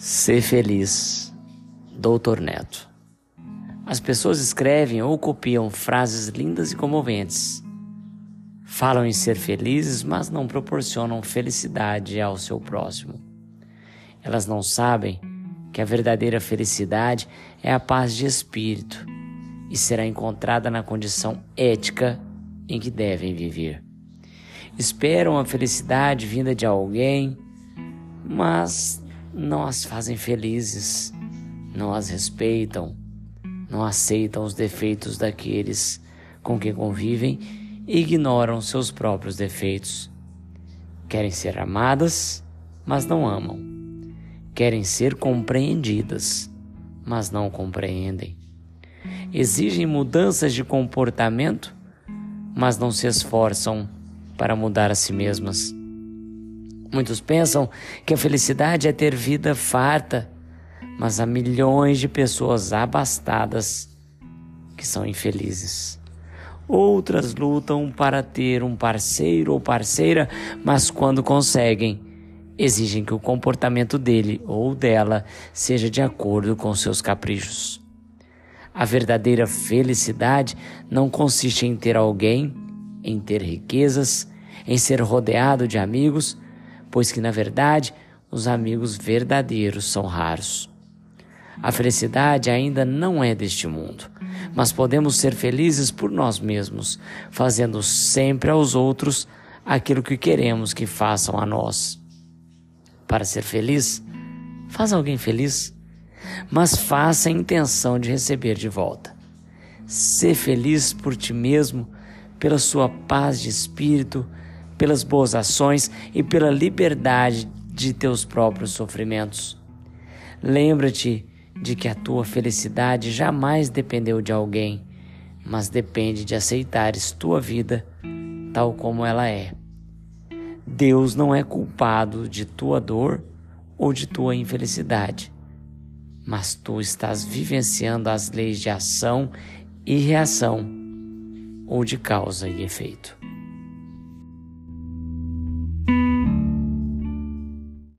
Ser feliz, Doutor Neto. As pessoas escrevem ou copiam frases lindas e comoventes. Falam em ser felizes, mas não proporcionam felicidade ao seu próximo. Elas não sabem que a verdadeira felicidade é a paz de espírito e será encontrada na condição ética em que devem viver. Esperam a felicidade vinda de alguém, mas não as fazem felizes, não as respeitam, não aceitam os defeitos daqueles com quem convivem e ignoram seus próprios defeitos. Querem ser amadas, mas não amam. Querem ser compreendidas, mas não compreendem. Exigem mudanças de comportamento, mas não se esforçam para mudar a si mesmas. Muitos pensam que a felicidade é ter vida farta, mas há milhões de pessoas abastadas que são infelizes. Outras lutam para ter um parceiro ou parceira, mas quando conseguem, exigem que o comportamento dele ou dela seja de acordo com seus caprichos. A verdadeira felicidade não consiste em ter alguém, em ter riquezas, em ser rodeado de amigos pois que na verdade os amigos verdadeiros são raros. A felicidade ainda não é deste mundo, mas podemos ser felizes por nós mesmos, fazendo sempre aos outros aquilo que queremos que façam a nós. Para ser feliz, faz alguém feliz, mas faça a intenção de receber de volta. Ser feliz por ti mesmo, pela sua paz de espírito, pelas boas ações e pela liberdade de teus próprios sofrimentos. Lembra-te de que a tua felicidade jamais dependeu de alguém, mas depende de aceitares tua vida tal como ela é. Deus não é culpado de tua dor ou de tua infelicidade, mas tu estás vivenciando as leis de ação e reação ou de causa e efeito.